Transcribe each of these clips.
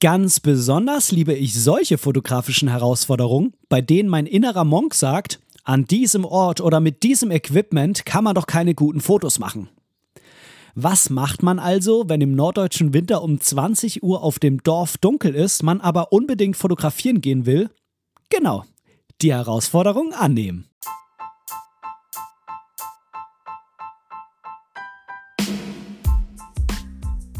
Ganz besonders liebe ich solche fotografischen Herausforderungen, bei denen mein innerer Monk sagt, an diesem Ort oder mit diesem Equipment kann man doch keine guten Fotos machen. Was macht man also, wenn im norddeutschen Winter um 20 Uhr auf dem Dorf dunkel ist, man aber unbedingt fotografieren gehen will? Genau, die Herausforderung annehmen.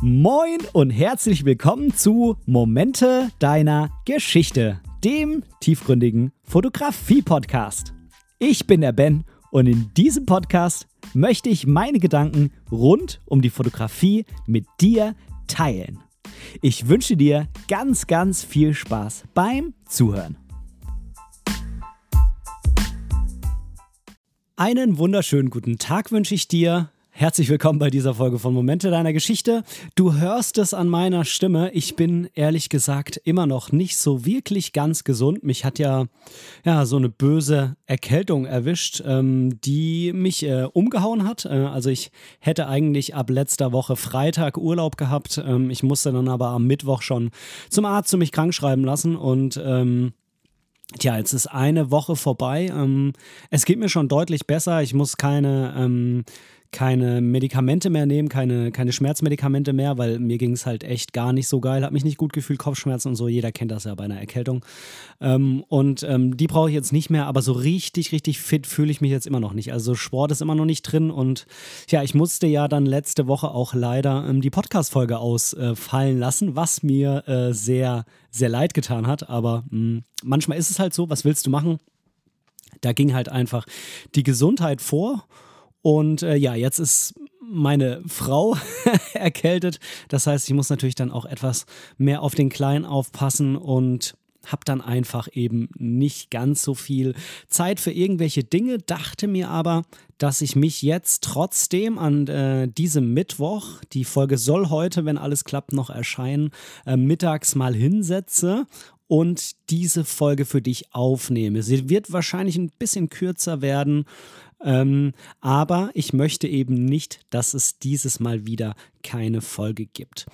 Moin und herzlich willkommen zu Momente deiner Geschichte, dem tiefgründigen Fotografie-Podcast. Ich bin der Ben und in diesem Podcast möchte ich meine Gedanken rund um die Fotografie mit dir teilen. Ich wünsche dir ganz, ganz viel Spaß beim Zuhören. Einen wunderschönen guten Tag wünsche ich dir. Herzlich willkommen bei dieser Folge von Momente deiner Geschichte. Du hörst es an meiner Stimme. Ich bin ehrlich gesagt immer noch nicht so wirklich ganz gesund. Mich hat ja, ja so eine böse Erkältung erwischt, ähm, die mich äh, umgehauen hat. Äh, also ich hätte eigentlich ab letzter Woche Freitag Urlaub gehabt. Ähm, ich musste dann aber am Mittwoch schon zum Arzt und mich krank schreiben lassen und ähm, Tja, jetzt ist eine Woche vorbei. Ähm, es geht mir schon deutlich besser. Ich muss keine ähm, keine Medikamente mehr nehmen, keine, keine Schmerzmedikamente mehr, weil mir ging es halt echt gar nicht so geil, habe mich nicht gut gefühlt, Kopfschmerzen und so, jeder kennt das ja bei einer Erkältung. Ähm, und ähm, die brauche ich jetzt nicht mehr, aber so richtig, richtig fit fühle ich mich jetzt immer noch nicht. Also Sport ist immer noch nicht drin und ja, ich musste ja dann letzte Woche auch leider ähm, die Podcast-Folge ausfallen äh, lassen, was mir äh, sehr, sehr leid getan hat, aber mh, hm, manchmal ist es halt so, was willst du machen? Da ging halt einfach die Gesundheit vor und äh, ja, jetzt ist meine Frau erkältet. Das heißt, ich muss natürlich dann auch etwas mehr auf den Kleinen aufpassen und habe dann einfach eben nicht ganz so viel Zeit für irgendwelche Dinge, dachte mir aber, dass ich mich jetzt trotzdem an äh, diesem Mittwoch, die Folge soll heute, wenn alles klappt, noch erscheinen, äh, mittags mal hinsetze und diese Folge für dich aufnehme. Sie wird wahrscheinlich ein bisschen kürzer werden, ähm, aber ich möchte eben nicht, dass es dieses Mal wieder keine Folge gibt.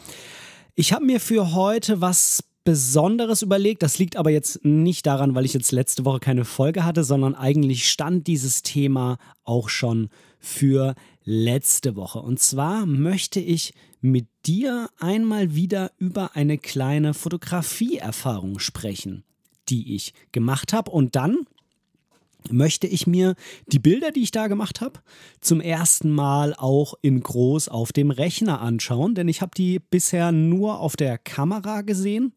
Ich habe mir für heute was Besonderes überlegt. Das liegt aber jetzt nicht daran, weil ich jetzt letzte Woche keine Folge hatte, sondern eigentlich stand dieses Thema auch schon für letzte Woche. Und zwar möchte ich mit dir einmal wieder über eine kleine Fotografieerfahrung sprechen, die ich gemacht habe. Und dann möchte ich mir die Bilder, die ich da gemacht habe, zum ersten Mal auch in groß auf dem Rechner anschauen, denn ich habe die bisher nur auf der Kamera gesehen.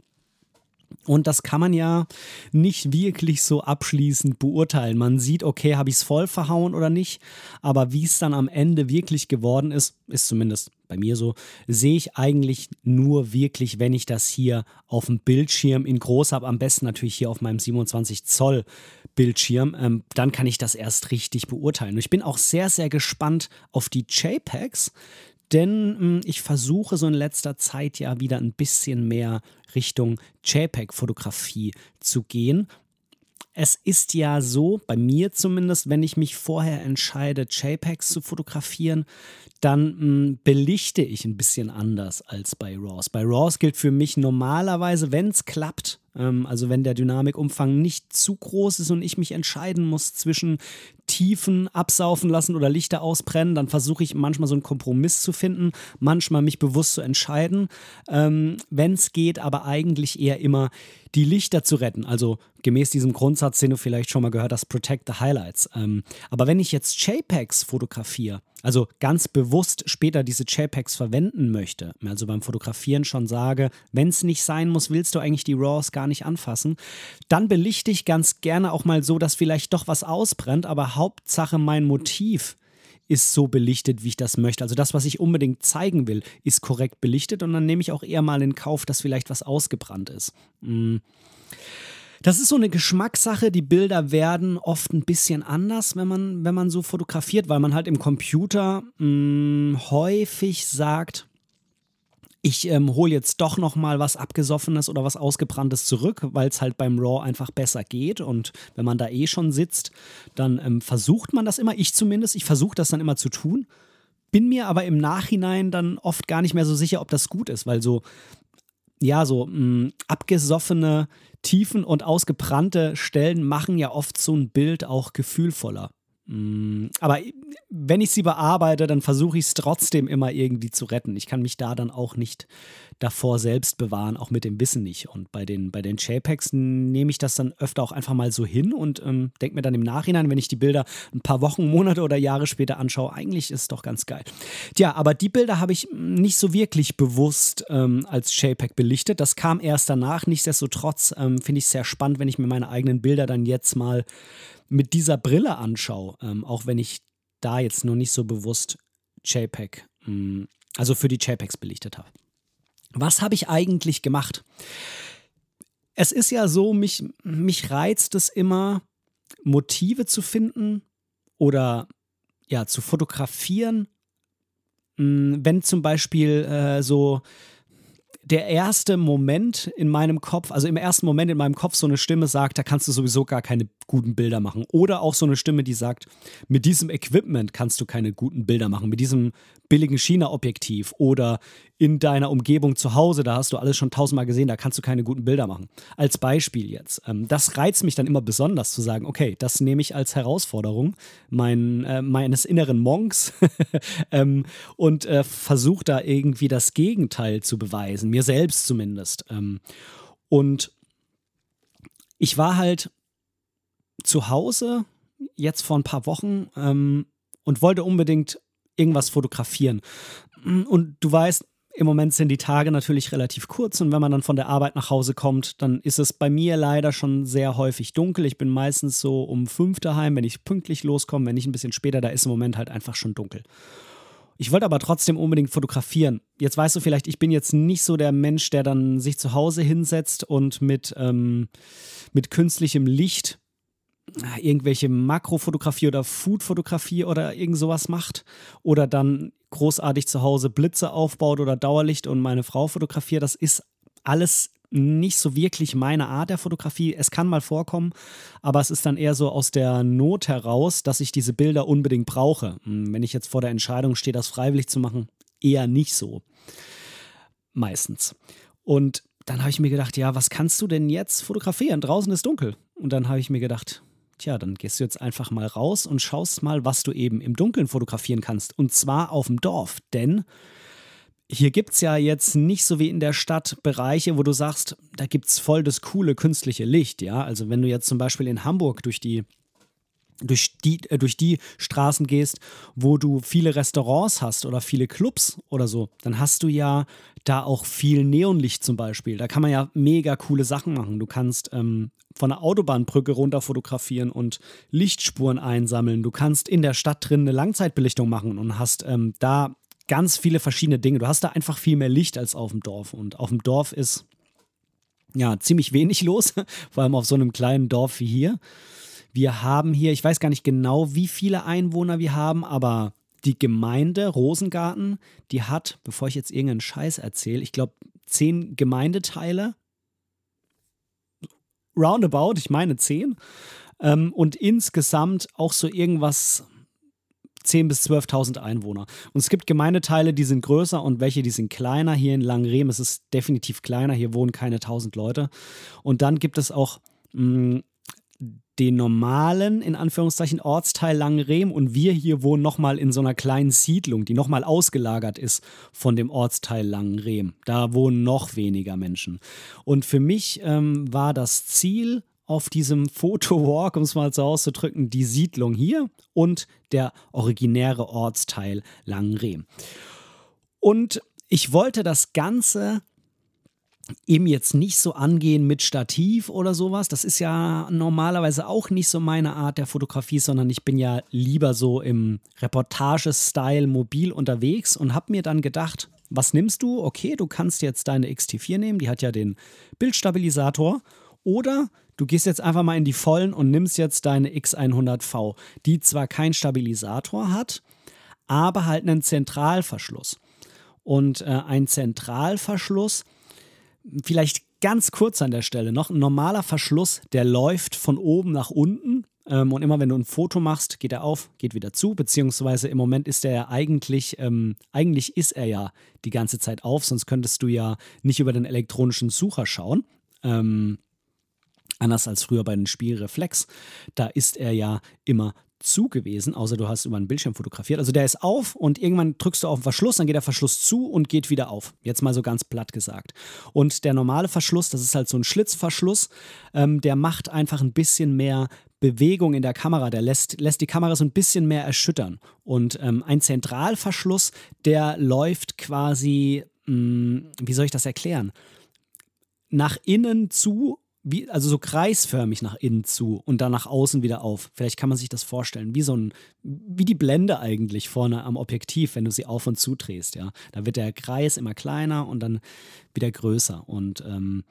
Und das kann man ja nicht wirklich so abschließend beurteilen. Man sieht, okay, habe ich es voll verhauen oder nicht. Aber wie es dann am Ende wirklich geworden ist, ist zumindest bei mir so, sehe ich eigentlich nur wirklich, wenn ich das hier auf dem Bildschirm in groß habe. Am besten natürlich hier auf meinem 27 Zoll Bildschirm, ähm, dann kann ich das erst richtig beurteilen. Und ich bin auch sehr, sehr gespannt auf die JPEGs, denn hm, ich versuche so in letzter Zeit ja wieder ein bisschen mehr Richtung JPEG-Fotografie zu gehen. Es ist ja so, bei mir zumindest, wenn ich mich vorher entscheide, JPEGs zu fotografieren, dann mh, hm, belichte ich ein bisschen anders als bei RAWs. Bei RAWs gilt für mich normalerweise, wenn es klappt, ähm, also wenn der Dynamikumfang nicht zu groß ist und ich mich entscheiden muss zwischen Tiefen absaufen lassen oder Lichter ausbrennen, dann versuche ich manchmal so einen Kompromiss zu finden, manchmal mich bewusst zu entscheiden. Ähm, wenn es geht, aber eigentlich eher immer die Lichter zu retten. Also gemäß diesem Grundsatz, den du vielleicht schon mal gehört hast, Protect the Highlights. Ähm, aber wenn ich jetzt JPEGs fotografiere, also ganz bewusst später diese JPEGs verwenden möchte, also beim Fotografieren schon sage, wenn es nicht sein muss, willst du eigentlich die RAWs gar nicht anfassen, dann belichte ich ganz gerne auch mal so, dass vielleicht doch was ausbrennt, aber Hauptsache mein Motiv ist so belichtet, wie ich das möchte. Also das, was ich unbedingt zeigen will, ist korrekt belichtet und dann nehme ich auch eher mal in Kauf, dass vielleicht was ausgebrannt ist. Mm. Das ist so eine Geschmackssache. Die Bilder werden oft ein bisschen anders, wenn man, wenn man so fotografiert, weil man halt im Computer mh, mm, häufig sagt, ich ähm, hole jetzt doch noch mal was abgesoffenes oder was ausgebranntes zurück, weil es halt beim Raw einfach besser geht und wenn man da eh schon sitzt, dann ähm, versucht man das immer, ich zumindest, ich versuche das dann immer zu tun, bin mir aber im Nachhinein dann oft gar nicht mehr so sicher, ob das gut ist, weil so ja, so mh, mm, abgesoffene Tiefen und ausgebrannte Stellen machen ja oft so ein Bild auch gefühlvoller. Mm, aber wenn ich sie bearbeite, dann versuche ich es trotzdem immer irgendwie zu retten. Ich kann mich da dann auch nicht davor selbst bewahren, auch mit dem Wissen nicht. Und bei den, bei den JPEGs nehme ich das dann öfter auch einfach mal so hin und ähm, denke mir dann im Nachhinein, wenn ich die Bilder ein paar Wochen, Monate oder Jahre später anschaue, eigentlich ist es doch ganz geil. Tja, aber die Bilder habe ich nicht so wirklich bewusst ähm, als JPEG belichtet. Das kam erst danach. Nichtsdestotrotz ähm, finde ich es sehr spannend, wenn ich mir meine eigenen Bilder dann jetzt mal mit dieser Brille anschaue, ähm, auch wenn ich da jetzt noch nicht so bewusst JPEG, mh, mm, also für die JPEGs belichtet habe. Was habe ich eigentlich gemacht? Es ist ja so, mich, mich reizt es immer, Motive zu finden oder ja, zu fotografieren, mm, wenn zum Beispiel äh, so der erste Moment in meinem Kopf, also im ersten Moment in meinem Kopf so eine Stimme sagt, da kannst du sowieso gar keine guten Bilder machen. Oder auch so eine Stimme, die sagt, mit diesem Equipment kannst du keine guten Bilder machen, mit diesem billigen China-Objektiv oder in deiner Umgebung zu Hause, da hast du alles schon tausendmal gesehen, da kannst du keine guten Bilder machen. Als Beispiel jetzt. Ähm, das reizt mich dann immer besonders zu sagen, okay, das nehme ich als Herausforderung mein, äh, meines inneren Monks ähm, und äh, versuche da irgendwie das Gegenteil zu beweisen, mir selbst zumindest. Ähm, und ich war halt zu Hause jetzt vor ein paar Wochen ähm, und wollte unbedingt irgendwas fotografieren. Und du weißt, im Moment sind die Tage natürlich relativ kurz und wenn man dann von der Arbeit nach Hause kommt, dann ist es bei mir leider schon sehr häufig dunkel. Ich bin meistens so um fünf daheim, wenn ich pünktlich loskomme, wenn nicht ein bisschen später, da ist im Moment halt einfach schon dunkel. Ich wollte aber trotzdem unbedingt fotografieren. Jetzt weißt du vielleicht, ich bin jetzt nicht so der Mensch, der dann sich zu Hause hinsetzt und mit, ähm, mit künstlichem Licht irgendwelche Makrofotografie oder Foodfotografie oder irgend sowas macht oder dann großartig zu Hause Blitze aufbaut oder Dauerlicht und meine Frau fotografiert, das ist alles nicht so wirklich meine Art der Fotografie. Es kann mal vorkommen, aber es ist dann eher so aus der Not heraus, dass ich diese Bilder unbedingt brauche. Hm, wenn ich jetzt vor der Entscheidung stehe, das freiwillig zu machen, eher nicht so. Meistens. Und dann habe ich mir gedacht, ja, was kannst du denn jetzt fotografieren? Draußen ist dunkel. Und dann habe ich mir gedacht, Tja, dann gehst du jetzt einfach mal raus und schaust mal, was du eben im Dunkeln fotografieren kannst. Und zwar auf dem Dorf. Denn hier gibt es ja jetzt nicht so wie in der Stadt Bereiche, wo du sagst, da gibt es voll das coole künstliche Licht. Ja, also wenn du jetzt zum Beispiel in Hamburg durch die durch die, äh, durch die Straßen gehst, wo du viele Restaurants hast oder viele Clubs oder so, dann hast du ja da auch viel Neonlicht zum Beispiel. Da kann man ja mega coole Sachen machen. Du kannst ähm, von der Autobahnbrücke runter fotografieren und Lichtspuren einsammeln. Du kannst in der Stadt drin eine Langzeitbelichtung machen und hast ähm, da ganz viele verschiedene Dinge. Du hast da einfach viel mehr Licht als auf dem Dorf. Und auf dem Dorf ist ja ziemlich wenig los, vor allem auf so einem kleinen Dorf wie hier. Wir haben hier, ich weiß gar nicht genau, wie viele Einwohner wir haben, aber die Gemeinde Rosengarten, die hat, bevor ich jetzt irgendeinen Scheiß erzähle, ich glaube, zehn Gemeindeteile. Roundabout, ich meine zehn. Ähm, und insgesamt auch so irgendwas 10.000 bis 12.000 Einwohner. Und es gibt Gemeindeteile, die sind größer und welche, die sind kleiner. Hier in Langrehm ist es definitiv kleiner. Hier wohnen keine 1000 Leute. Und dann gibt es auch mh, mm, den normalen, in Anführungszeichen, Ortsteil Langenrehm und wir hier wohnen nochmal in so einer kleinen Siedlung, die nochmal ausgelagert ist von dem Ortsteil Langenrehm. Da wohnen noch weniger Menschen. Und für mich ähm, war das Ziel auf diesem Fotowalk, um es mal so auszudrücken, die Siedlung hier und der originäre Ortsteil Langenrehm. Und ich wollte das Ganze eben jetzt nicht so angehen mit Stativ oder sowas. Das ist ja normalerweise auch nicht so meine Art der Fotografie, sondern ich bin ja lieber so im Reportage-Style mobil unterwegs und habe mir dann gedacht, was nimmst du? Okay, du kannst jetzt deine XT4 nehmen, die hat ja den Bildstabilisator. Oder du gehst jetzt einfach mal in die Vollen und nimmst jetzt deine X100V, die zwar keinen Stabilisator hat, aber halt einen Zentralverschluss. Und äh, ein Zentralverschluss Vielleicht ganz kurz an der Stelle noch. Ein normaler Verschluss, der läuft von oben nach unten. ähm, und immer wenn du ein Foto machst, geht er auf, geht wieder zu, beziehungsweise im Moment ist er ja eigentlich, ähm, eigentlich ist er ja die ganze Zeit auf, sonst könntest du ja nicht über den elektronischen Sucher schauen. Ähm, anders als früher bei den Spielreflex, da ist er ja immer zu gewesen, außer du hast über einen Bildschirm fotografiert. Also der ist auf und irgendwann drückst du auf den Verschluss, dann geht der Verschluss zu und geht wieder auf. Jetzt mal so ganz platt gesagt. Und der normale Verschluss, das ist halt so ein Schlitzverschluss, ähm, der macht einfach ein bisschen mehr Bewegung in der Kamera, der lässt, lässt die Kamera so ein bisschen mehr erschüttern. Und ähm, ein Zentralverschluss, der läuft quasi, mh, hm, wie soll ich das erklären? Nach innen zu wie, also so kreisförmig nach innen zu und dann nach außen wieder auf. Vielleicht kann man sich das vorstellen, wie so ein, wie die Blende eigentlich vorne am Objektiv, wenn du sie auf und zu drehst, ja. Da wird der Kreis immer kleiner und dann wieder größer. Und ähm,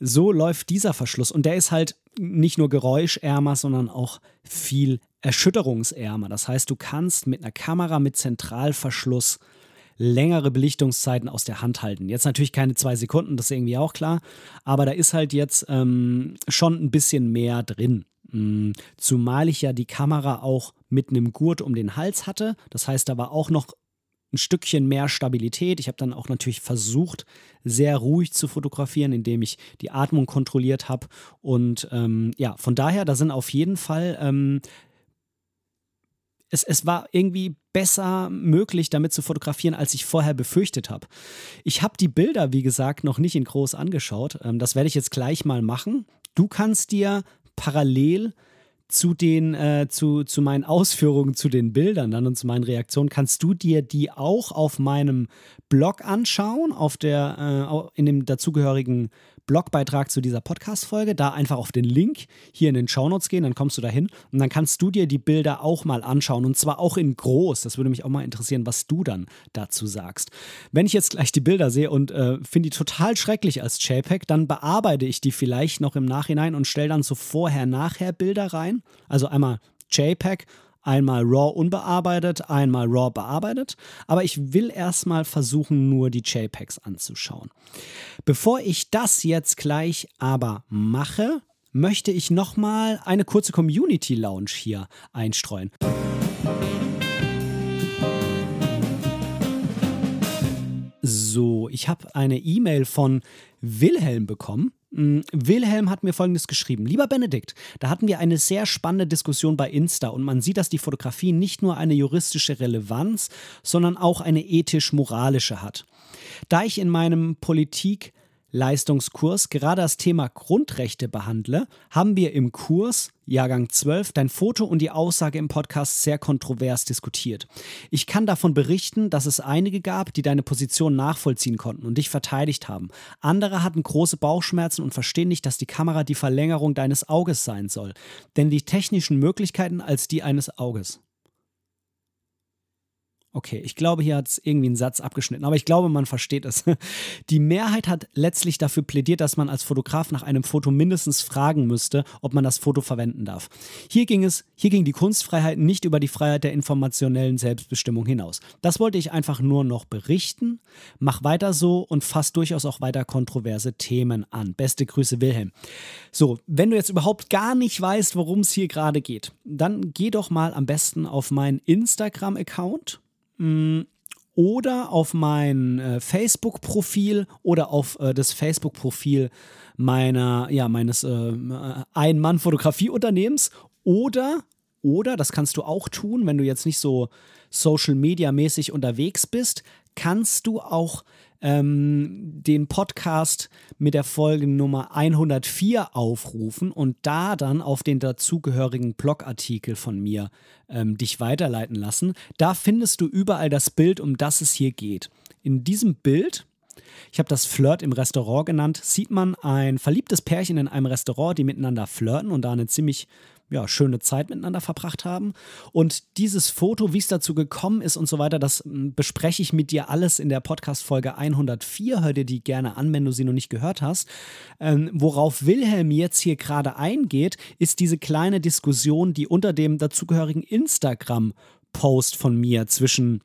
so läuft dieser Verschluss. Und der ist halt nicht nur geräuschärmer, sondern auch viel erschütterungsärmer. Das heißt, du kannst mit einer Kamera mit Zentralverschluss längere Belichtungszeiten aus der Hand halten. Jetzt natürlich keine zwei Sekunden, das ist irgendwie auch klar, aber da ist halt jetzt ähm, schon ein bisschen mehr drin. Mhm. Zumal ich ja die Kamera auch mit einem Gurt um den Hals hatte. Das heißt, da war auch noch ein Stückchen mehr Stabilität. Ich habe dann auch natürlich versucht, sehr ruhig zu fotografieren, indem ich die Atmung kontrolliert habe. Und ähm, ja, von daher, da sind auf jeden Fall ähm, es, es war irgendwie besser möglich, damit zu fotografieren, als ich vorher befürchtet habe. Ich habe die Bilder, wie gesagt, noch nicht in groß angeschaut. Ähm, das werde ich jetzt gleich mal machen. Du kannst dir parallel zu den äh, zu, zu meinen Ausführungen zu den Bildern dann und zu meinen Reaktionen kannst du dir die auch auf meinem Blog anschauen auf der äh, in dem dazugehörigen Blogbeitrag zu dieser Podcast-Folge. Da einfach auf den Link hier in den Shownotes gehen, dann kommst du da hin und dann kannst du dir die Bilder auch mal anschauen und zwar auch in groß. Das würde mich auch mal interessieren, was du dann dazu sagst. Wenn ich jetzt gleich die Bilder sehe und äh, finde die total schrecklich als JPEG, dann bearbeite ich die vielleicht noch im Nachhinein und stelle dann so vorher-nachher Bilder rein. Also einmal JPEG Einmal RAW unbearbeitet, einmal RAW bearbeitet. Aber ich will erstmal versuchen, nur die JPEGs anzuschauen. Bevor ich das jetzt gleich aber mache, möchte ich nochmal eine kurze Community Lounge hier einstreuen. So, ich habe eine E-Mail von Wilhelm bekommen. Mm, Wilhelm hat mir Folgendes geschrieben. Lieber Benedikt, da hatten wir eine sehr spannende Diskussion bei Insta und man sieht, dass die Fotografie nicht nur eine juristische Relevanz, sondern auch eine ethisch-moralische hat. Da ich in meinem Politik- Leistungskurs gerade das Thema Grundrechte behandle, haben wir im Kurs Jahrgang 12 dein Foto und die Aussage im Podcast sehr kontrovers diskutiert. Ich kann davon berichten, dass es einige gab, die deine Position nachvollziehen konnten und dich verteidigt haben. Andere hatten große Bauchschmerzen und verstehen nicht, dass die Kamera die Verlängerung deines Auges sein soll, denn die technischen Möglichkeiten als die eines Auges. Okay, ich glaube, hier hat es irgendwie einen Satz abgeschnitten, aber ich glaube, man versteht es. Die Mehrheit hat letztlich dafür plädiert, dass man als Fotograf nach einem Foto mindestens fragen müsste, ob man das Foto verwenden darf. Hier ging es, hier ging die Kunstfreiheit nicht über die Freiheit der informationellen Selbstbestimmung hinaus. Das wollte ich einfach nur noch berichten. Mach weiter so und fass durchaus auch weiter kontroverse Themen an. Beste Grüße, Wilhelm. So, wenn du jetzt überhaupt gar nicht weißt, worum es hier gerade geht, dann geh doch mal am besten auf meinen Instagram-Account oder auf mein äh, Facebook-Profil oder auf äh, das Facebook-Profil meiner, ja, meines äh, Ein-Mann-Fotografie-Unternehmens. Oder, oder, das kannst du auch tun, wenn du jetzt nicht so Social-Media-mäßig unterwegs bist, kannst du auch ähm, den Podcast mit der Folge Nummer 104 aufrufen und da dann auf den dazugehörigen Blogartikel von mir ähm, dich weiterleiten lassen. Da findest du überall das Bild, um das es hier geht. In diesem Bild ich habe das Flirt im Restaurant genannt, sieht man ein verliebtes Pärchen in einem Restaurant, die miteinander flirten und da eine ziemlich ja, schöne Zeit miteinander verbracht haben. Und dieses Foto, wie es dazu gekommen ist und so weiter, das hm, bespreche ich mit dir alles in der Podcast-Folge 104. Hör dir die gerne an, wenn du sie noch nicht gehört hast. Ähm, worauf Wilhelm jetzt hier gerade eingeht, ist diese kleine Diskussion, die unter dem dazugehörigen Instagram-Post von mir zwischen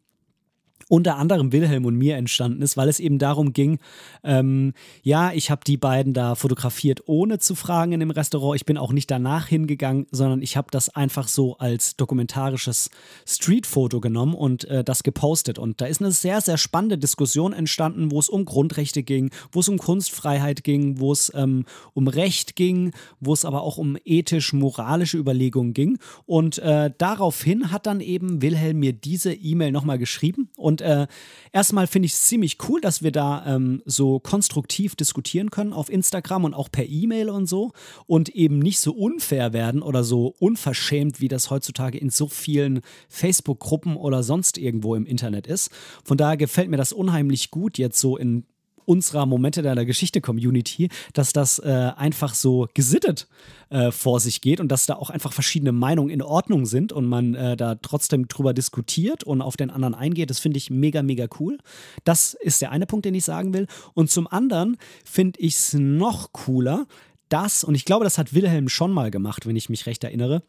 unter anderem Wilhelm und mir entstanden ist, weil es eben darum ging, ähm, ja, ich habe die beiden da fotografiert, ohne zu fragen in dem Restaurant. Ich bin auch nicht danach hingegangen, sondern ich habe das einfach so als dokumentarisches Streetfoto genommen und äh, das gepostet. Und da ist eine sehr, sehr spannende Diskussion entstanden, wo es um Grundrechte ging, wo es um Kunstfreiheit ging, wo es ähm, um Recht ging, wo es aber auch um ethisch-moralische Überlegungen ging. Und äh, daraufhin hat dann eben Wilhelm mir diese E-Mail nochmal geschrieben und äh, erstmal finde ich es ziemlich cool, dass wir da ähm, so konstruktiv diskutieren können auf Instagram und auch per E-Mail und so und eben nicht so unfair werden oder so unverschämt, wie das heutzutage in so vielen Facebook-Gruppen oder sonst irgendwo im Internet ist. Von daher gefällt mir das unheimlich gut, jetzt so in unserer Momente deiner Geschichte-Community, dass das äh, einfach so gesittet äh, vor sich geht und dass da auch einfach verschiedene Meinungen in Ordnung sind und man äh, da trotzdem drüber diskutiert und auf den anderen eingeht. Das finde ich mega, mega cool. Das ist der eine Punkt, den ich sagen will. Und zum anderen finde ich es noch cooler, dass, und ich glaube, das hat Wilhelm schon mal gemacht, wenn ich mich recht erinnere,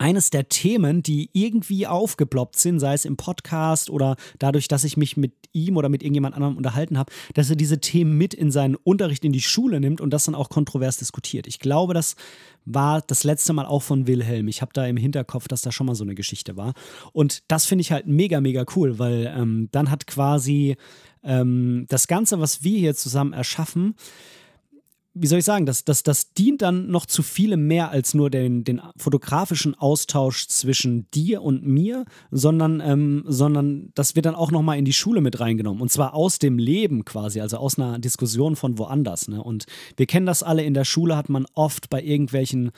eines der Themen, die irgendwie aufgeploppt sind, sei es im Podcast oder dadurch, dass ich mich mit ihm oder mit irgendjemand anderem unterhalten habe, dass er diese Themen mit in seinen Unterricht in die Schule nimmt und das dann auch kontrovers diskutiert. Ich glaube, das war das letzte Mal auch von Wilhelm. Ich habe da im Hinterkopf, dass da schon mal so eine Geschichte war. Und das finde ich halt mega, mega cool, weil ähm, dann hat quasi ähm, das Ganze, was wir hier zusammen erschaffen, wie soll ich sagen, das, das, das dient dann noch zu vielem mehr als nur den, den fotografischen Austausch zwischen dir und mir, sondern, ähm, sondern das wird dann auch nochmal in die Schule mit reingenommen. Und zwar aus dem Leben quasi, also aus einer Diskussion von woanders. Ne? Und wir kennen das alle, in der Schule hat man oft bei irgendwelchen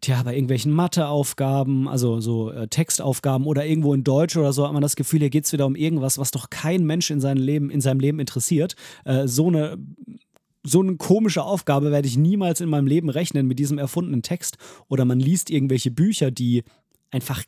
tja, bei irgendwelchen Matheaufgaben, also so äh, Textaufgaben oder irgendwo in Deutsch oder so, hat man das Gefühl, hier geht es wieder um irgendwas, was doch kein Mensch in seinem Leben, in seinem Leben interessiert. Äh, so eine so eine komische Aufgabe werde ich niemals in meinem Leben rechnen mit diesem erfundenen Text. Oder man liest irgendwelche Bücher, die einfach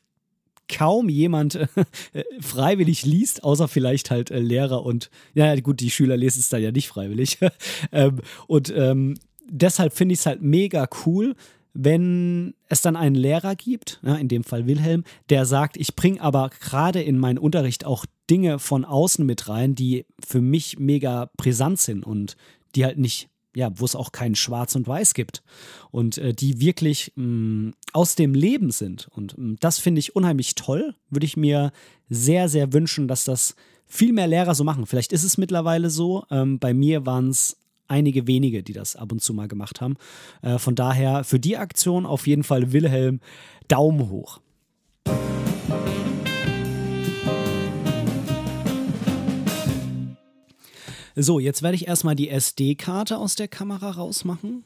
kaum jemand äh, freiwillig liest, außer vielleicht halt äh, Lehrer und, ja gut, die Schüler lesen es dann ja nicht freiwillig. ähm, und ähm, deshalb finde ich es halt mega cool, wenn es dann einen Lehrer gibt, ja, in dem Fall Wilhelm, der sagt, ich bringe aber gerade in meinen Unterricht auch Dinge von außen mit rein, die für mich mega brisant sind und die halt nicht, ja, wo es auch kein Schwarz und Weiß gibt und äh, die wirklich mh, mm, aus dem Leben sind. Und mh, mm, das finde ich unheimlich toll. Würde ich mir sehr, sehr wünschen, dass das viel mehr Lehrer so machen. Vielleicht ist es mittlerweile so. Ähm, bei mir waren es einige wenige, die das ab und zu mal gemacht haben. Äh, von daher für die Aktion auf jeden Fall Wilhelm Daumen hoch. So, jetzt werde ich erstmal die SD-Karte aus der Kamera rausmachen.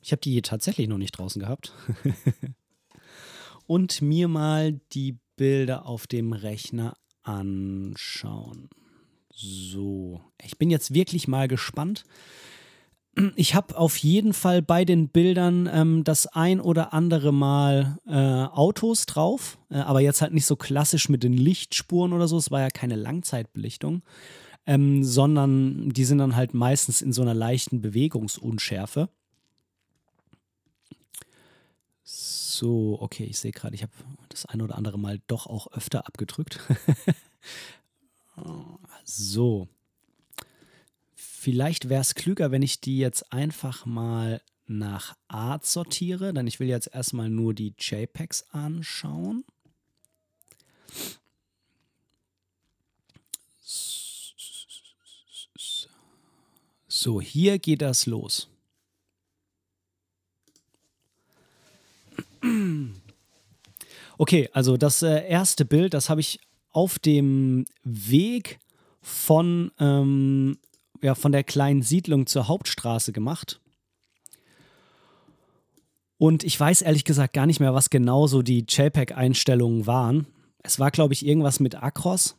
Ich habe die hier tatsächlich noch nicht draußen gehabt. Und mir mal die Bilder auf dem Rechner anschauen. So, ich bin jetzt wirklich mal gespannt. Ich habe auf jeden Fall bei den Bildern ähm, das ein oder andere Mal äh, Autos drauf, äh, aber jetzt halt nicht so klassisch mit den Lichtspuren oder so. Es war ja keine Langzeitbelichtung ähm, sondern die sind dann halt meistens in so einer leichten Bewegungsunschärfe. So, okay, ich sehe gerade, ich habe das ein oder andere Mal doch auch öfter abgedrückt. so. Vielleicht wäre es klüger, wenn ich die jetzt einfach mal nach Art sortiere, denn ich will jetzt erstmal nur die JPEGs anschauen. So, hier geht das los. Okay, also das äh, erste Bild, das habe ich auf dem Weg von, ähm, ja, von der kleinen Siedlung zur Hauptstraße gemacht. Und ich weiß ehrlich gesagt gar nicht mehr, was genau so die JPEG-Einstellungen waren. Es war, glaube ich, irgendwas mit Acros.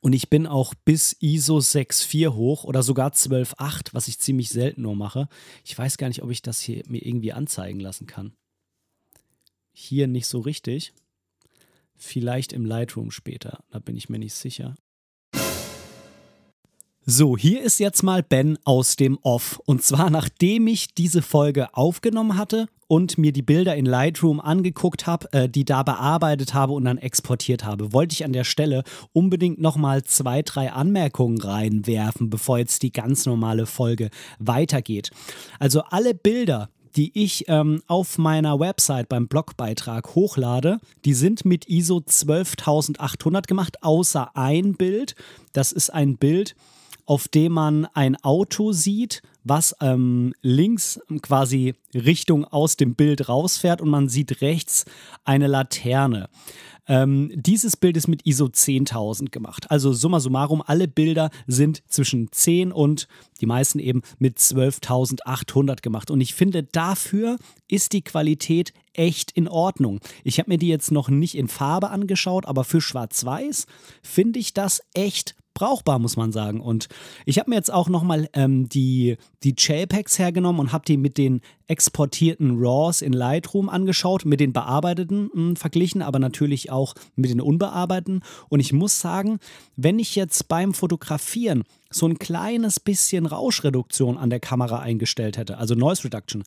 Und ich bin auch bis ISO 6.4 hoch oder sogar 12.8, was ich ziemlich selten nur mache. Ich weiß gar nicht, ob ich das hier mir irgendwie anzeigen lassen kann. Hier nicht so richtig. Vielleicht im Lightroom später, da bin ich mir nicht sicher. So, hier ist jetzt mal Ben aus dem Off. Und zwar nachdem ich diese Folge aufgenommen hatte und mir die Bilder in Lightroom angeguckt habe, äh, die da bearbeitet habe und dann exportiert habe, wollte ich an der Stelle unbedingt nochmal zwei, drei Anmerkungen reinwerfen, bevor jetzt die ganz normale Folge weitergeht. Also alle Bilder, die ich ähm, auf meiner Website beim Blogbeitrag hochlade, die sind mit ISO 12800 gemacht, außer ein Bild. Das ist ein Bild, auf dem man ein Auto sieht, was ähm, links quasi Richtung aus dem Bild rausfährt und man sieht rechts eine Laterne. Ähm, dieses Bild ist mit ISO 10.000 gemacht. Also summa summarum, alle Bilder sind zwischen 10 und die meisten eben mit 12.800 gemacht. Und ich finde, dafür ist die Qualität echt in Ordnung. Ich habe mir die jetzt noch nicht in Farbe angeschaut, aber für Schwarz-Weiß finde ich das echt brauchbar, muss man sagen. Und ich habe mir jetzt auch nochmal ähm, die, die JPEGs hergenommen und habe die mit den exportierten RAWs in Lightroom angeschaut, mit den bearbeiteten mh, hm, verglichen, aber natürlich auch mit den unbearbeiteten. Und ich muss sagen, wenn ich jetzt beim Fotografieren so ein kleines bisschen Rauschreduktion an der Kamera eingestellt hätte, also Noise Reduction,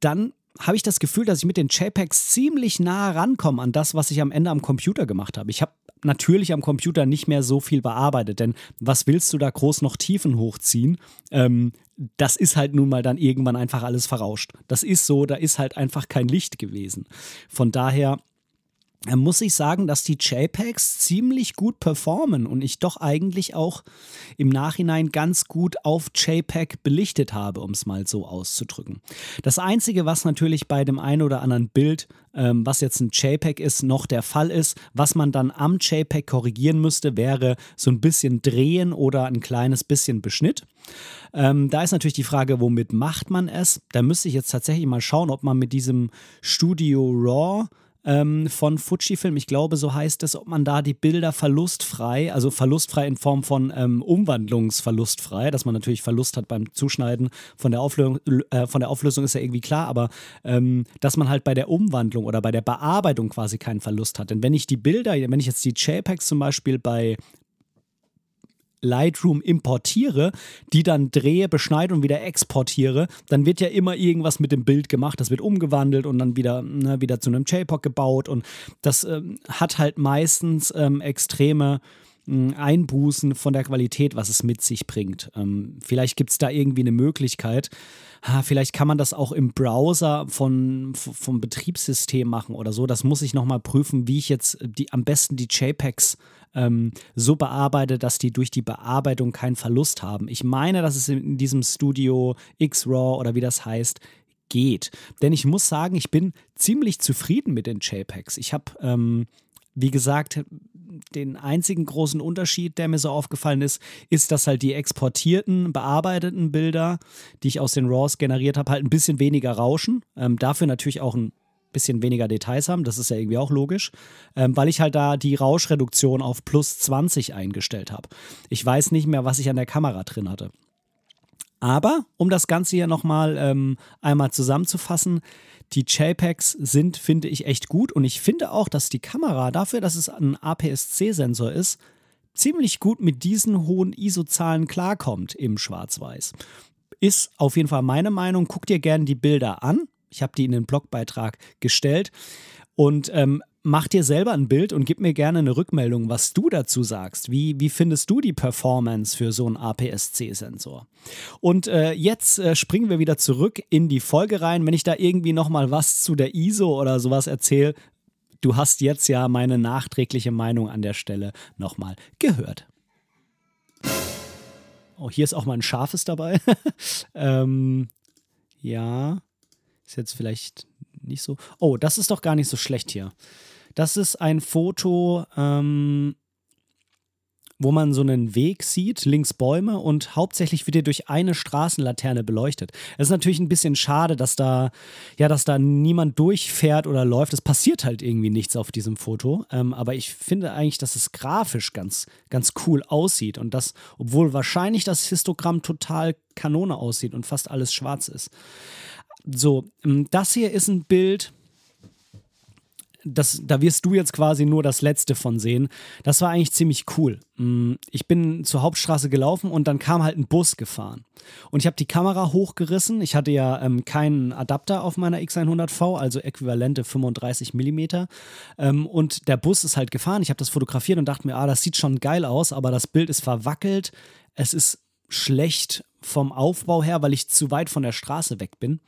dann habe ich das Gefühl, dass ich mit den JPEGs ziemlich nah rankomme an das, was ich am Ende am Computer gemacht habe. Ich habe natürlich am Computer nicht mehr so viel bearbeitet, denn was willst du da groß noch Tiefen hochziehen? Ähm, das ist halt nun mal dann irgendwann einfach alles verrauscht. Das ist so, da ist halt einfach kein Licht gewesen. Von daher muss ich sagen, dass die JPEGs ziemlich gut performen und ich doch eigentlich auch im Nachhinein ganz gut auf JPEG belichtet habe, um es mal so auszudrücken. Das Einzige, was natürlich bei dem einen oder anderen Bild, ähm, was jetzt ein JPEG ist, noch der Fall ist, was man dann am JPEG korrigieren müsste, wäre so ein bisschen Drehen oder ein kleines bisschen Beschnitt. Ähm, da ist natürlich die Frage, womit macht man es? Da müsste ich jetzt tatsächlich mal schauen, ob man mit diesem Studio RAW ähm, von Fujifilm, ich glaube, so heißt es, ob man da die Bilder verlustfrei, also verlustfrei in Form von ähm, Umwandlungsverlustfrei, dass man natürlich Verlust hat beim Zuschneiden von der Auflösung, äh, von der Auflösung ist ja irgendwie klar, aber ähm, dass man halt bei der Umwandlung oder bei der Bearbeitung quasi keinen Verlust hat. Denn wenn ich die Bilder, wenn ich jetzt die JPEGs zum Beispiel bei Lightroom importiere, die dann drehe, beschneide und wieder exportiere, dann wird ja immer irgendwas mit dem Bild gemacht. Das wird umgewandelt und dann wieder, ne, wieder zu einem JPOG gebaut. Und das ähm, hat halt meistens ähm, extreme hm, Einbußen von der Qualität, was es mit sich bringt. Ähm, vielleicht gibt es da irgendwie eine Möglichkeit. Ha, vielleicht kann man das auch im Browser von, vom Betriebssystem machen oder so. Das muss ich nochmal prüfen, wie ich jetzt die, am besten die JPEGs ähm, so bearbeite, dass die durch die Bearbeitung keinen Verlust haben. Ich meine, dass es in diesem Studio X-RAW oder wie das heißt, geht. Denn ich muss sagen, ich bin ziemlich zufrieden mit den JPEGs. Ich habe, ähm, wie gesagt, den einzigen großen Unterschied, der mir so aufgefallen ist, ist, dass halt die exportierten, bearbeiteten Bilder, die ich aus den RAWs generiert habe, halt ein bisschen weniger rauschen. Ähm, dafür natürlich auch ein bisschen weniger Details haben, das ist ja irgendwie auch logisch, ähm, weil ich halt da die Rauschreduktion auf plus 20 eingestellt habe. Ich weiß nicht mehr, was ich an der Kamera drin hatte. Aber um das Ganze hier nochmal ähm, einmal zusammenzufassen, die JPEGs sind, finde ich, echt gut und ich finde auch, dass die Kamera dafür, dass es ein APS-C-Sensor ist, ziemlich gut mit diesen hohen ISO-Zahlen klarkommt im Schwarz-Weiß. Ist auf jeden Fall meine Meinung. Guck dir gerne die Bilder an. Ich habe die in den Blogbeitrag gestellt. Und ähm, mach dir selber ein Bild und gib mir gerne eine Rückmeldung, was du dazu sagst. Wie, wie findest du die Performance für so einen APS-C-Sensor? Und äh, jetzt äh, springen wir wieder zurück in die Folge rein. Wenn ich da irgendwie nochmal was zu der ISO oder sowas erzähle, du hast jetzt ja meine nachträgliche Meinung an der Stelle nochmal gehört. Oh, hier ist auch mal ein scharfes dabei. ähm, ja. Ist jetzt vielleicht nicht so. Oh, das ist doch gar nicht so schlecht hier. Das ist ein Foto, ähm, wo man so einen Weg sieht, links Bäume und hauptsächlich wird er durch eine Straßenlaterne beleuchtet. Es ist natürlich ein bisschen schade, dass da, ja, dass da niemand durchfährt oder läuft. Es passiert halt irgendwie nichts auf diesem Foto. Ähm, aber ich finde eigentlich, dass es grafisch ganz, ganz cool aussieht und das, obwohl wahrscheinlich das Histogramm total Kanone aussieht und fast alles schwarz ist. So, ähm, das hier ist ein Bild. das, da wirst du jetzt quasi nur das Letzte von sehen. Das war eigentlich ziemlich cool. Mm, ich bin zur Hauptstraße gelaufen und dann kam halt ein Bus gefahren. Und ich habe die Kamera hochgerissen. Ich hatte ja ähm, keinen Adapter auf meiner X100V, also äquivalente 35 mm. Ähm, und der Bus ist halt gefahren. Ich habe das fotografiert und dachte mir, ah, das sieht schon geil aus, aber das Bild ist verwackelt. Es ist schlecht vom Aufbau her, weil ich zu weit von der Straße weg bin.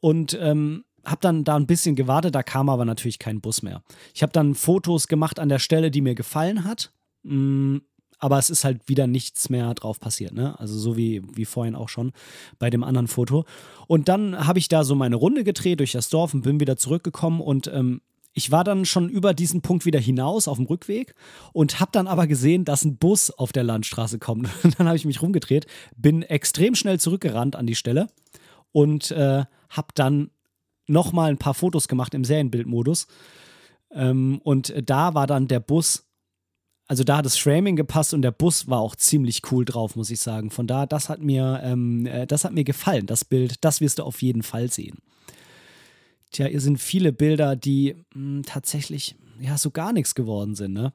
Und ähm, habe dann da ein bisschen gewartet, da kam aber natürlich kein Bus mehr. Ich habe dann Fotos gemacht an der Stelle, die mir gefallen hat. Mm, aber es ist halt wieder nichts mehr drauf passiert, ne? Also so wie, wie vorhin auch schon bei dem anderen Foto. Und dann habe ich da so meine Runde gedreht durch das Dorf und bin wieder zurückgekommen und ähm, ich war dann schon über diesen Punkt wieder hinaus auf dem Rückweg und habe dann aber gesehen, dass ein Bus auf der Landstraße kommt. Und dann habe ich mich rumgedreht, bin extrem schnell zurückgerannt an die Stelle und äh, habe dann nochmal ein paar Fotos gemacht im Serienbildmodus. Ähm, und da war dann der Bus, also da hat das Framing gepasst und der Bus war auch ziemlich cool drauf, muss ich sagen. Von da, das hat mir, ähm, äh, das hat mir gefallen, das Bild, das wirst du auf jeden Fall sehen. Tja, hier sind viele Bilder, die mh, hm, tatsächlich ja so gar nichts geworden sind, ne?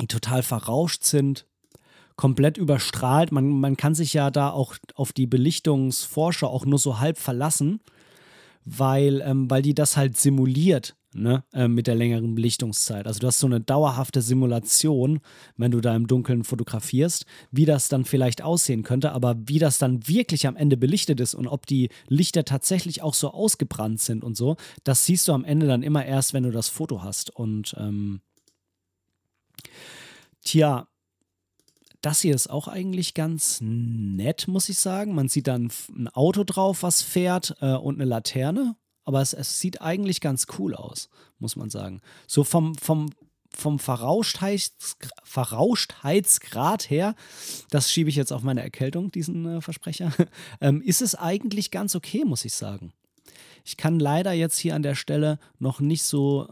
Die total verrauscht sind, komplett überstrahlt. Man, man kann sich ja da auch auf die Belichtungsforscher auch nur so halb verlassen weil, ähm, weil die das halt simuliert. Ne, äh, mit der längeren Belichtungszeit. Also du hast so eine dauerhafte Simulation, wenn du da im Dunkeln fotografierst, wie das dann vielleicht aussehen könnte, aber wie das dann wirklich am Ende belichtet ist und ob die Lichter tatsächlich auch so ausgebrannt sind und so, das siehst du am Ende dann immer erst, wenn du das Foto hast. Und ähm, tja, das hier ist auch eigentlich ganz nett, muss ich sagen. Man sieht dann ein Auto drauf, was fährt äh, und eine Laterne. Aber es, es, sieht eigentlich ganz cool aus, muss man sagen. So vom, vom, vom Verrauschtheits, Verrauschtheitsgrad her, das schiebe ich jetzt auf meine Erkältung, diesen äh, Versprecher, ähm, ist es eigentlich ganz okay, muss ich sagen. Ich kann leider jetzt hier an der Stelle noch nicht so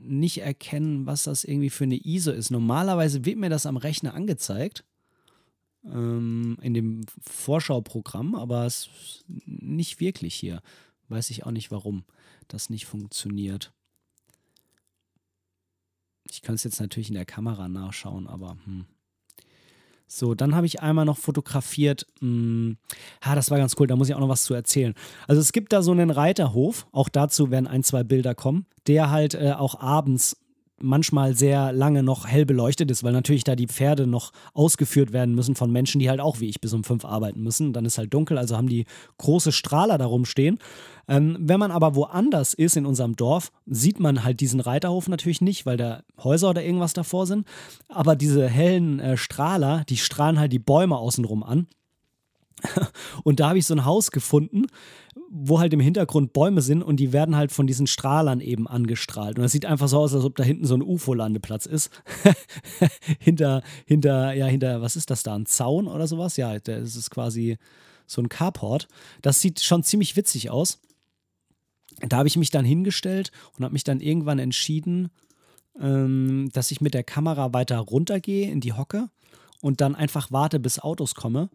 nicht erkennen, was das irgendwie für eine ISO ist. Normalerweise wird mir das am Rechner angezeigt ähm, in dem Vorschauprogramm, aber es ist nicht wirklich hier. Weiß ich auch nicht, warum das nicht funktioniert. Ich kann es jetzt natürlich in der Kamera nachschauen, aber hm. So, dann habe ich einmal noch fotografiert. Hm, ah, das war ganz cool, da muss ich auch noch was zu erzählen. Also es gibt da so einen Reiterhof, auch dazu werden ein, zwei Bilder kommen, der halt äh, auch abends manchmal sehr lange noch hell beleuchtet ist, weil natürlich da die Pferde noch ausgeführt werden müssen von Menschen, die halt auch wie ich bis um fünf arbeiten müssen. Dann ist halt dunkel, also haben die große Strahler darum stehen. Ähm, wenn man aber woanders ist in unserem Dorf, sieht man halt diesen Reiterhof natürlich nicht, weil da Häuser oder irgendwas davor sind. Aber diese hellen äh, Strahler, die strahlen halt die Bäume außenrum an. Und da habe ich so ein Haus gefunden, wo halt im Hintergrund Bäume sind und die werden halt von diesen Strahlern eben angestrahlt. Und das sieht einfach so aus, als ob da hinten so ein UFO-Landeplatz ist. hinter, hinter, ja, hinter, was ist das da? Ein Zaun oder sowas? Ja, das ist quasi so ein Carport. Das sieht schon ziemlich witzig aus. Da habe ich mich dann hingestellt und habe mich dann irgendwann entschieden, ähm, dass ich mit der Kamera weiter runtergehe in die Hocke und dann einfach warte, bis Autos kommen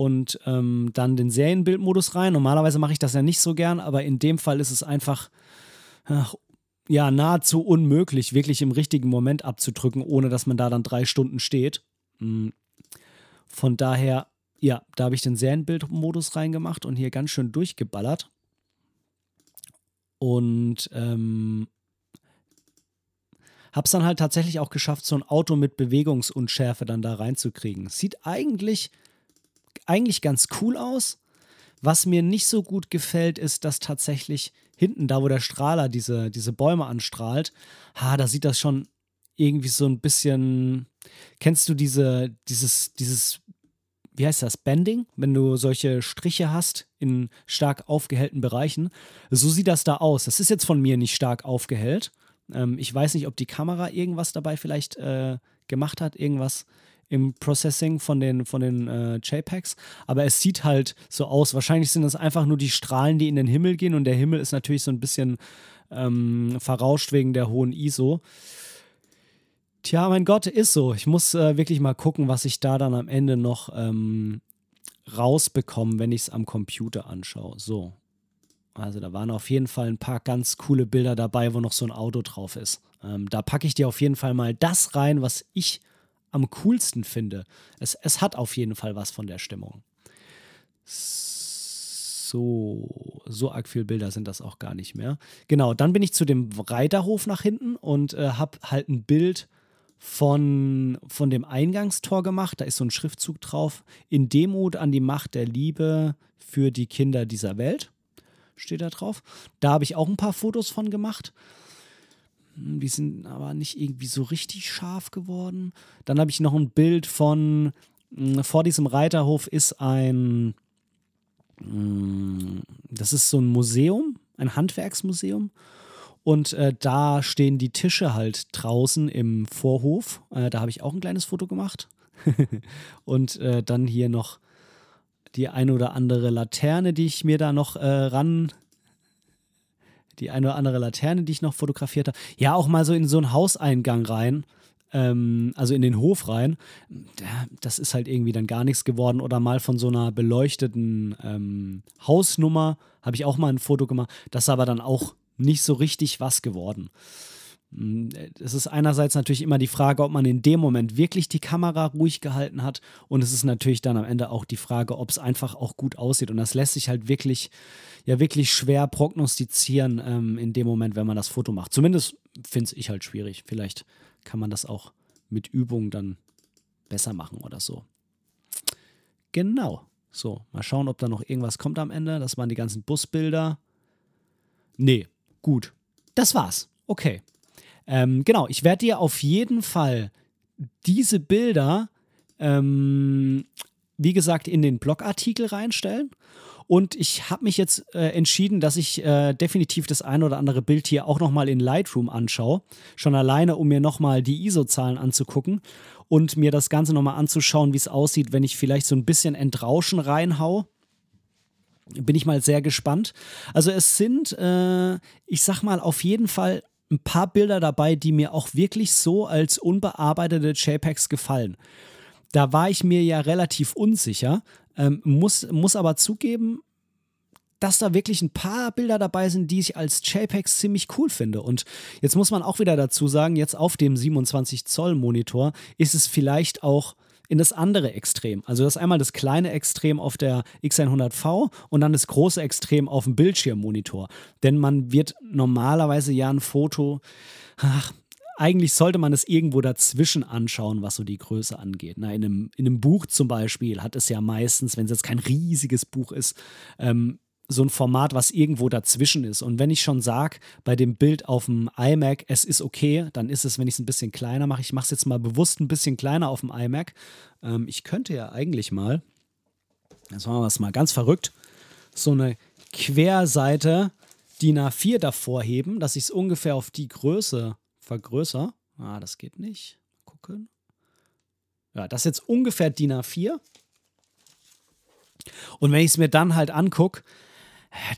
und ähm, dann den Serienbildmodus rein. Normalerweise mache ich das ja nicht so gern, aber in dem Fall ist es einfach ach, ja nahezu unmöglich, wirklich im richtigen Moment abzudrücken, ohne dass man da dann drei Stunden steht. Hm. Von daher, ja, da habe ich den Serienbildmodus reingemacht und hier ganz schön durchgeballert. Und ähm, habe es dann halt tatsächlich auch geschafft, so ein Auto mit Bewegungsunschärfe dann da reinzukriegen. Sieht eigentlich eigentlich ganz cool aus. Was mir nicht so gut gefällt, ist, dass tatsächlich hinten, da wo der Strahler diese, diese Bäume anstrahlt, ha, da sieht das schon irgendwie so ein bisschen. Kennst du diese, dieses, dieses, wie heißt das, Bending, wenn du solche Striche hast in stark aufgehellten Bereichen? So sieht das da aus. Das ist jetzt von mir nicht stark aufgehellt. Ähm, ich weiß nicht, ob die Kamera irgendwas dabei vielleicht äh, gemacht hat, irgendwas im Processing von den, von den äh, JPEGs, aber es sieht halt so aus. Wahrscheinlich sind das einfach nur die Strahlen, die in den Himmel gehen und der Himmel ist natürlich so ein bisschen ähm, verrauscht wegen der hohen ISO. Tja, mein Gott, ist so. Ich muss äh, wirklich mal gucken, was ich da dann am Ende noch ähm, rausbekomme, wenn ich es am Computer anschaue. So. Also da waren auf jeden Fall ein paar ganz coole Bilder dabei, wo noch so ein Auto drauf ist. Ähm, da packe ich dir auf jeden Fall mal das rein, was ich am coolsten finde. Es, es hat auf jeden Fall was von der Stimmung. So, so arg viele Bilder sind das auch gar nicht mehr. Genau, dann bin ich zu dem Reiterhof nach hinten und äh, habe halt ein Bild von, von dem Eingangstor gemacht. Da ist so ein Schriftzug drauf. In Demut an die Macht der Liebe für die Kinder dieser Welt. Steht da drauf. Da habe ich auch ein paar Fotos von gemacht. Hm, die sind aber nicht irgendwie so richtig scharf geworden. Dann habe ich noch ein Bild von, hm, vor diesem Reiterhof ist ein, hm, das ist so ein Museum, ein Handwerksmuseum. Und äh, da stehen die Tische halt draußen im Vorhof. Äh, da habe ich auch ein kleines Foto gemacht. und äh, dann hier noch die eine oder andere Laterne, die ich mir da noch äh, ran. Die eine oder andere Laterne, die ich noch fotografiert habe. Ja, auch mal so in so einen Hauseingang rein. Ähm, also in den Hof rein. Das ist halt irgendwie dann gar nichts geworden. Oder mal von so einer beleuchteten ähm, Hausnummer habe ich auch mal ein Foto gemacht. Das ist aber dann auch nicht so richtig was geworden. Mm, es ist einerseits natürlich immer die Frage, ob man in dem Moment wirklich die Kamera ruhig gehalten hat. Und es ist natürlich dann am Ende auch die Frage, ob es einfach auch gut aussieht. Und das lässt sich halt wirklich, ja, wirklich schwer prognostizieren ähm, in dem Moment, wenn man das Foto macht. Zumindest finde ich halt schwierig. Vielleicht kann man das auch mit Übung dann besser machen oder so. Genau. So, mal schauen, ob da noch irgendwas kommt am Ende. Das waren die ganzen Busbilder. Nee, Gut, das war's. Okay. Ähm, genau, ich werde dir auf jeden Fall diese Bilder, ähm, wie gesagt, in den Blogartikel reinstellen. Und ich habe mich jetzt äh, entschieden, dass ich äh, definitiv das ein oder andere Bild hier auch nochmal in Lightroom anschaue. Schon alleine, um mir nochmal die ISO-Zahlen anzugucken und mir das Ganze nochmal anzuschauen, wie es aussieht, wenn ich vielleicht so ein bisschen Entrauschen reinhau bin ich mal sehr gespannt. Also es sind, äh, ich sag mal, auf jeden Fall ein paar Bilder dabei, die mir auch wirklich so als unbearbeitete JPEGs gefallen. Da war ich mir ja relativ unsicher, ähm, muss, muss aber zugeben, dass da wirklich ein paar Bilder dabei sind, die ich als JPEGs ziemlich cool finde. Und jetzt muss man auch wieder dazu sagen, jetzt auf dem 27 Zoll Monitor ist es vielleicht auch in das andere Extrem. Also das ist einmal das kleine Extrem auf der X100V und dann das große Extrem auf dem Bildschirmmonitor. Denn man wird normalerweise ja ein Foto, ach, eigentlich sollte man es irgendwo dazwischen anschauen, was so die Größe angeht. Na, in, einem, in einem Buch zum Beispiel hat es ja meistens, wenn es jetzt kein riesiges Buch ist, ähm, so ein Format, was irgendwo dazwischen ist. Und wenn ich schon sage, bei dem Bild auf dem iMac, es ist okay, dann ist es, wenn ich es ein bisschen kleiner mache. Ich mache es jetzt mal bewusst ein bisschen kleiner auf dem iMac. Ähm, ich könnte ja eigentlich mal, jetzt machen wir es mal ganz verrückt, so eine Querseite DIN A4 davor heben, dass ich es ungefähr auf die Größe vergrößere. Ah, das geht nicht. Gucken. Ja, das ist jetzt ungefähr DIN A4. Und wenn ich es mir dann halt angucke,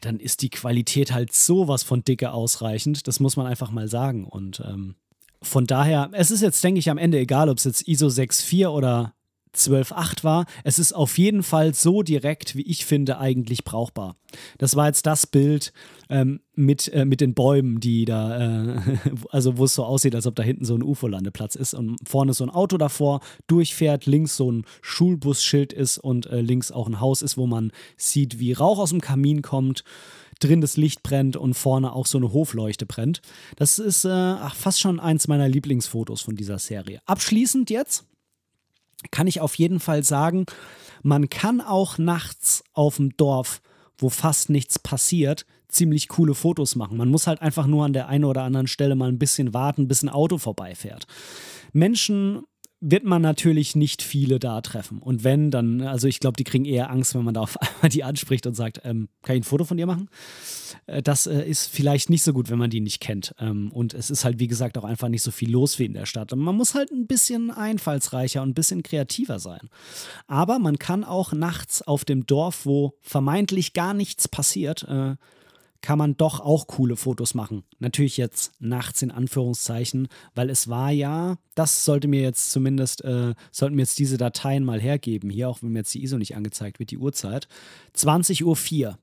dann ist die Qualität halt sowas von dicke ausreichend. Das muss man einfach mal sagen. Und ähm, von daher, es ist jetzt, denke ich, am Ende egal, ob es jetzt ISO 6.4 oder 12.8 war. Es ist auf jeden Fall so direkt, wie ich finde, eigentlich brauchbar. Das war jetzt das Bild ähm, mit, äh, mit den Bäumen, die da, äh, also wo es so aussieht, als ob da hinten so ein UFO-Landeplatz ist und vorne so ein Auto davor durchfährt, links so ein Schulbusschild ist und äh, links auch ein Haus ist, wo man sieht, wie Rauch aus dem Kamin kommt drin das Licht brennt und vorne auch so eine Hofleuchte brennt. Das ist äh, fast schon eins meiner Lieblingsfotos von dieser Serie. Abschließend jetzt kann ich auf jeden Fall sagen, man kann auch nachts auf dem Dorf, wo fast nichts passiert, ziemlich coole Fotos machen. Man muss halt einfach nur an der einen oder anderen Stelle mal ein bisschen warten, bis ein Auto vorbeifährt. Menschen wird man natürlich nicht viele da treffen. Und wenn, dann, also ich glaube, die kriegen eher Angst, wenn man da auf einmal die anspricht und sagt, ähm, kann ich ein Foto von dir machen? Äh, das äh, ist vielleicht nicht so gut, wenn man die nicht kennt. Ähm, und es ist halt, wie gesagt, auch einfach nicht so viel los wie in der Stadt. Und man muss halt ein bisschen einfallsreicher und ein bisschen kreativer sein. Aber man kann auch nachts auf dem Dorf, wo vermeintlich gar nichts passiert, äh, kann man doch auch coole Fotos machen. Natürlich jetzt nachts in Anführungszeichen, weil es war ja, das sollte mir jetzt zumindest, äh, sollten mir jetzt diese Dateien mal hergeben, hier auch wenn mir jetzt die ISO nicht angezeigt wird, die Uhrzeit, 20.04 Uhr.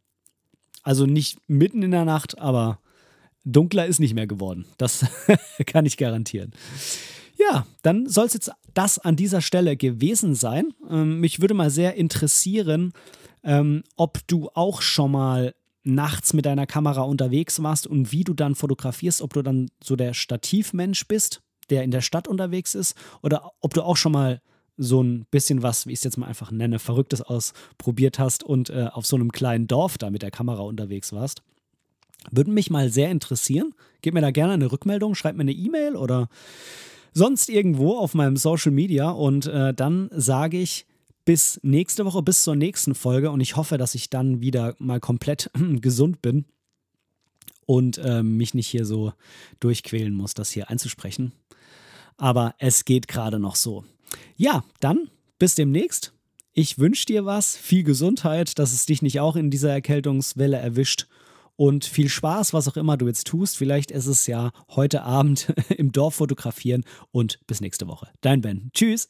Also nicht mitten in der Nacht, aber dunkler ist nicht mehr geworden. Das kann ich garantieren. Ja, dann soll es jetzt das an dieser Stelle gewesen sein. Ähm, mich würde mal sehr interessieren, ähm, ob du auch schon mal nachts mit deiner Kamera unterwegs warst und wie du dann fotografierst, ob du dann so der Stativmensch bist, der in der Stadt unterwegs ist, oder ob du auch schon mal so ein bisschen was, wie ich es jetzt mal einfach nenne, Verrücktes ausprobiert hast und äh, auf so einem kleinen Dorf da mit der Kamera unterwegs warst. Würde mich mal sehr interessieren. Gib mir da gerne eine Rückmeldung, schreib mir eine E-Mail oder sonst irgendwo auf meinem Social Media und äh, dann sage ich bis nächste Woche, bis zur nächsten Folge und ich hoffe, dass ich dann wieder mal komplett gesund bin und äh, mich nicht hier so durchquälen muss, das hier einzusprechen. Aber es geht gerade noch so. Ja, dann bis demnächst. Ich wünsche dir was, viel Gesundheit, dass es dich nicht auch in dieser Erkältungswelle erwischt und viel Spaß, was auch immer du jetzt tust. Vielleicht ist es ja heute Abend im Dorf fotografieren und bis nächste Woche. Dein Ben. Tschüss.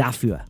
dafür.